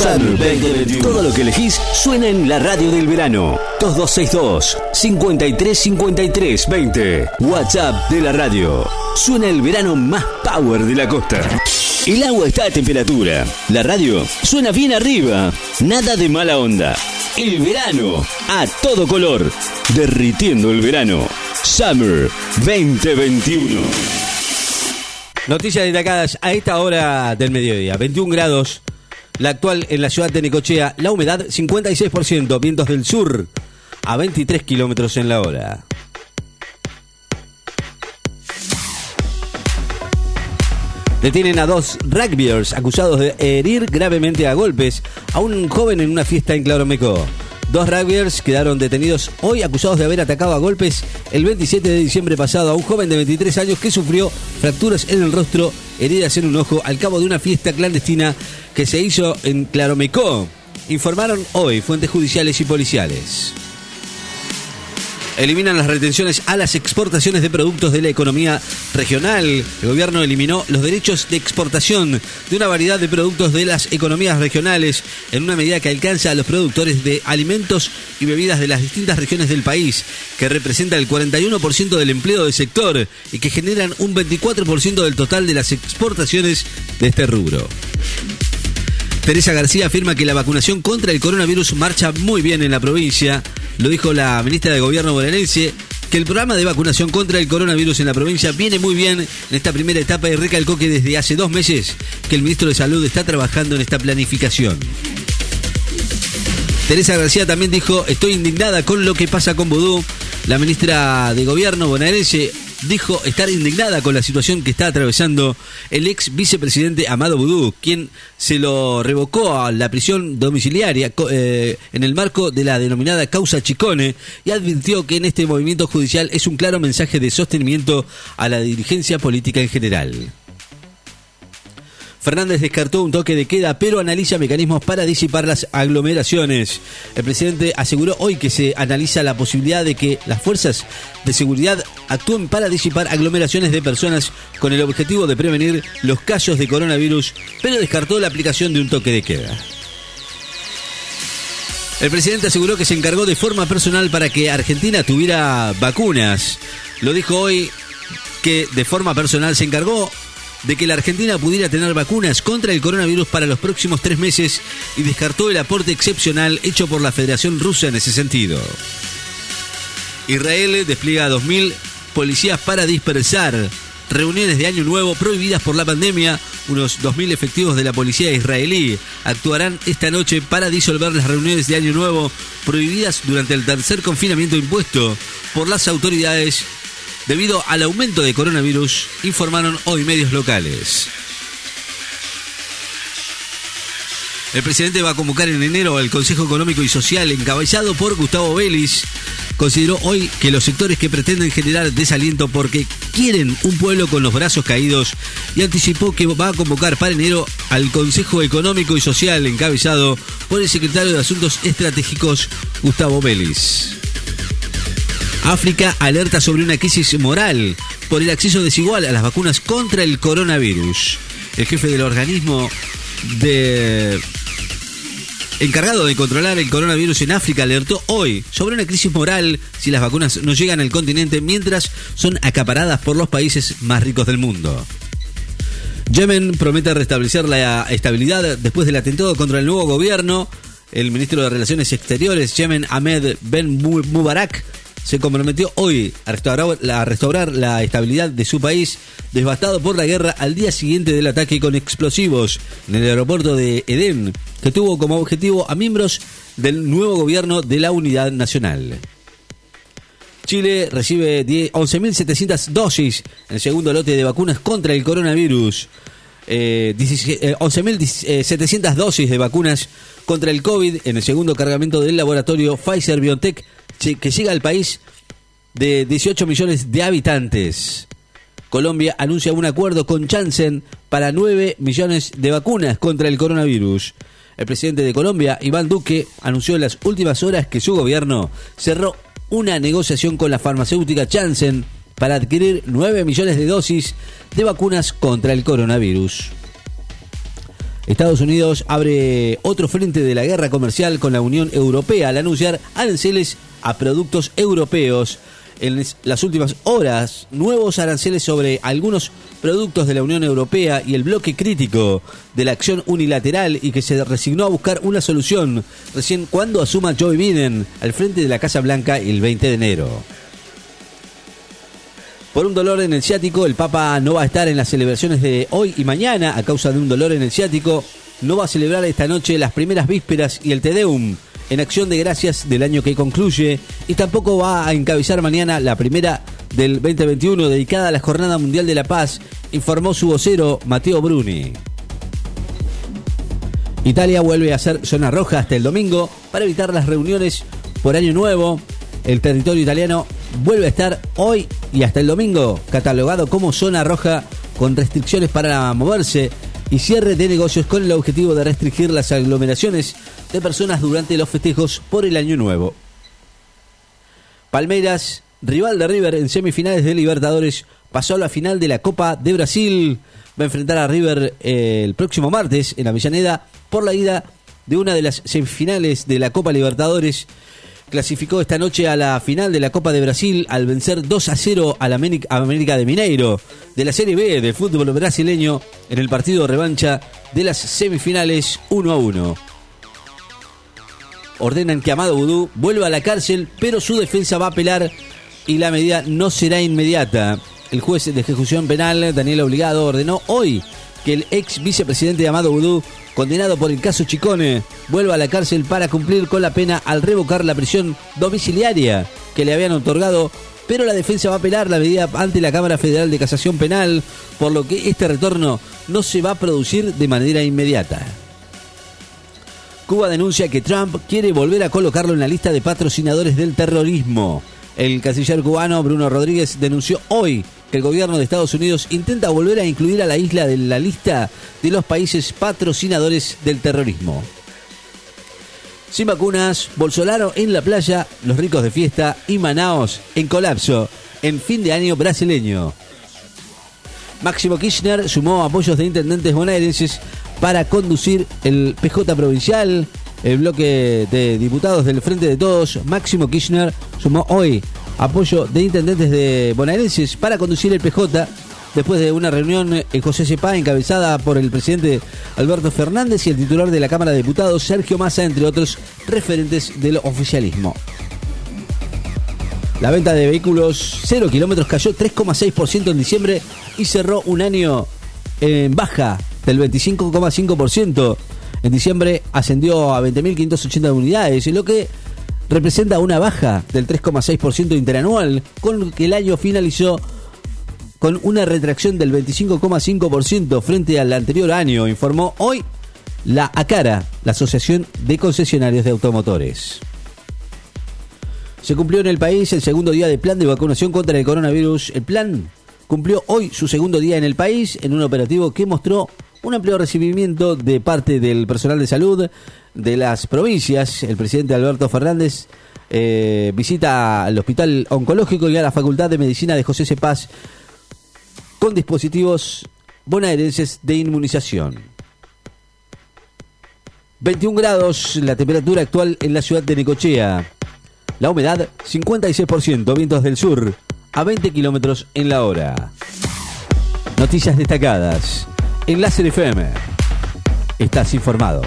Summer 2021. Todo lo que elegís suena en la radio del verano. 2262 5353 20. WhatsApp de la radio. Suena el verano más power de la costa. El agua está a temperatura. La radio suena bien arriba. Nada de mala onda. El verano a todo color. Derritiendo el verano. Summer 2021. Noticias destacadas a esta hora del mediodía. 21 grados. La actual en la ciudad de Necochea. La humedad 56%. Vientos del sur a 23 kilómetros en la hora. Detienen a dos rugbyers acusados de herir gravemente a golpes a un joven en una fiesta en Claromeco. Dos rugbyers quedaron detenidos hoy acusados de haber atacado a golpes el 27 de diciembre pasado a un joven de 23 años que sufrió fracturas en el rostro, heridas en un ojo al cabo de una fiesta clandestina que se hizo en Claromecó. Informaron hoy fuentes judiciales y policiales eliminan las retenciones a las exportaciones de productos de la economía regional. El gobierno eliminó los derechos de exportación de una variedad de productos de las economías regionales en una medida que alcanza a los productores de alimentos y bebidas de las distintas regiones del país, que representa el 41% del empleo del sector y que generan un 24% del total de las exportaciones de este rubro. Teresa García afirma que la vacunación contra el coronavirus marcha muy bien en la provincia. Lo dijo la ministra de Gobierno bonaerense que el programa de vacunación contra el coronavirus en la provincia viene muy bien en esta primera etapa y recalcó que desde hace dos meses que el ministro de Salud está trabajando en esta planificación. Teresa García también dijo, estoy indignada con lo que pasa con Vudú. La ministra de Gobierno bonaerense dijo estar indignada con la situación que está atravesando el ex vicepresidente Amado Boudou, quien se lo revocó a la prisión domiciliaria eh, en el marco de la denominada causa Chicone y advirtió que en este movimiento judicial es un claro mensaje de sostenimiento a la dirigencia política en general. Fernández descartó un toque de queda, pero analiza mecanismos para disipar las aglomeraciones. El presidente aseguró hoy que se analiza la posibilidad de que las fuerzas de seguridad actúen para disipar aglomeraciones de personas con el objetivo de prevenir los casos de coronavirus, pero descartó la aplicación de un toque de queda. El presidente aseguró que se encargó de forma personal para que Argentina tuviera vacunas. Lo dijo hoy que de forma personal se encargó de que la Argentina pudiera tener vacunas contra el coronavirus para los próximos tres meses y descartó el aporte excepcional hecho por la Federación Rusa en ese sentido. Israel despliega 2.000 policías para dispersar reuniones de Año Nuevo prohibidas por la pandemia. Unos 2.000 efectivos de la policía israelí actuarán esta noche para disolver las reuniones de Año Nuevo prohibidas durante el tercer confinamiento impuesto por las autoridades debido al aumento de coronavirus, informaron hoy medios locales. El presidente va a convocar en enero el Consejo Económico y Social encabezado por Gustavo Vélez. Consideró hoy que los sectores que pretenden generar desaliento porque quieren un pueblo con los brazos caídos y anticipó que va a convocar para enero al Consejo Económico y Social encabezado por el secretario de Asuntos Estratégicos Gustavo Vélez. África alerta sobre una crisis moral por el acceso desigual a las vacunas contra el coronavirus. El jefe del organismo encargado de controlar el coronavirus en África alertó hoy sobre una crisis moral si las vacunas no llegan al continente mientras son acaparadas por los países más ricos del mundo. Yemen promete restablecer la estabilidad después del atentado contra el nuevo gobierno. El ministro de Relaciones Exteriores, Yemen Ahmed Ben Mubarak, se comprometió hoy a restaurar, la estabilidad de su país devastado por la guerra al día siguiente del ataque con explosivos en el aeropuerto de Edén, que tuvo como objetivo a miembros del nuevo gobierno de la Unidad Nacional. Chile recibe 11.700 dosis en el segundo lote de vacunas contra el coronavirus. 11.700 eh, dosis de vacunas contra el COVID en el segundo cargamento del laboratorio Pfizer BioNTech que llega al país de 18 millones de habitantes. Colombia anuncia un acuerdo con Janssen para 9 millones de vacunas contra el coronavirus. El presidente de Colombia, Iván Duque, anunció en las últimas horas que su gobierno cerró una negociación con la farmacéutica Janssen para adquirir 9 millones de dosis de vacunas contra el coronavirus. Estados Unidos abre otro frente de la guerra comercial con la Unión Europea al anunciar aranceles a productos europeos. En las últimas horas, nuevos aranceles sobre algunos productos de la Unión Europea y el bloque crítico de la acción unilateral y que se resignó a buscar una solución recién cuando asuma Joe Biden al frente de la Casa Blanca el 20 de enero. Por un dolor en el ciático, el Papa no va a estar en las celebraciones de hoy y mañana a causa de un dolor en el ciático. No va a celebrar esta noche las primeras vísperas y el Te Deum en acción de gracias del año que concluye y tampoco va a encabezar mañana la primera del 2021 dedicada a la Jornada Mundial de la Paz, informó su vocero Mateo Bruni. Italia vuelve a ser zona roja hasta el domingo para evitar las reuniones por Año Nuevo. El territorio italiano vuelve a estar hoy y hasta el domingo catalogado como zona roja con restricciones para moverse y cierre de negocios con el objetivo de restringir las aglomeraciones de personas durante los festejos por el Año Nuevo. Palmeiras, rival de River en semifinales de Libertadores, pasó a la final de la Copa de Brasil. Va a enfrentar a River eh, el próximo martes en Avellaneda por la ida de una de las semifinales de la Copa Libertadores clasificó esta noche a la final de la Copa de Brasil al vencer 2 a 0 al América, América de Mineiro de la Serie B del fútbol brasileño en el partido revancha de las semifinales 1 a 1. Ordenan que Amado Vudú vuelva a la cárcel, pero su defensa va a apelar y la medida no será inmediata. El juez de ejecución penal, Daniel Obligado, ordenó hoy que el ex vicepresidente de Amado Vudú condenado por el caso Chicone, vuelva a la cárcel para cumplir con la pena al revocar la prisión domiciliaria que le habían otorgado, pero la defensa va a apelar la medida ante la Cámara Federal de Casación Penal, por lo que este retorno no se va a producir de manera inmediata. Cuba denuncia que Trump quiere volver a colocarlo en la lista de patrocinadores del terrorismo. El canciller cubano Bruno Rodríguez denunció hoy que el gobierno de Estados Unidos intenta volver a incluir a la isla de la lista de los países patrocinadores del terrorismo. Sin vacunas, Bolsonaro en la playa, los ricos de fiesta y Manaos en colapso en fin de año brasileño. Máximo Kirchner sumó apoyos de intendentes bonaerenses para conducir el PJ provincial. El bloque de diputados del Frente de Todos, Máximo Kirchner, sumó hoy apoyo de intendentes de bonaerenses para conducir el PJ después de una reunión en José Cepá encabezada por el presidente Alberto Fernández y el titular de la Cámara de Diputados Sergio Massa, entre otros referentes del oficialismo. La venta de vehículos 0 kilómetros cayó 3,6% en diciembre y cerró un año en baja del 25,5%. En diciembre ascendió a 20.580 unidades, lo que representa una baja del 3,6% interanual, con que el año finalizó con una retracción del 25,5% frente al anterior año, informó hoy la ACARA, la Asociación de Concesionarios de Automotores. Se cumplió en el país el segundo día de plan de vacunación contra el coronavirus. El plan cumplió hoy su segundo día en el país en un operativo que mostró un amplio recibimiento de parte del personal de salud de las provincias. El presidente Alberto Fernández eh, visita al Hospital Oncológico y a la Facultad de Medicina de José Cepaz con dispositivos bonaerenses de inmunización. 21 grados la temperatura actual en la ciudad de Necochea. La humedad 56%, vientos del sur a 20 kilómetros en la hora. Noticias destacadas. En Láser FM. Estás informado.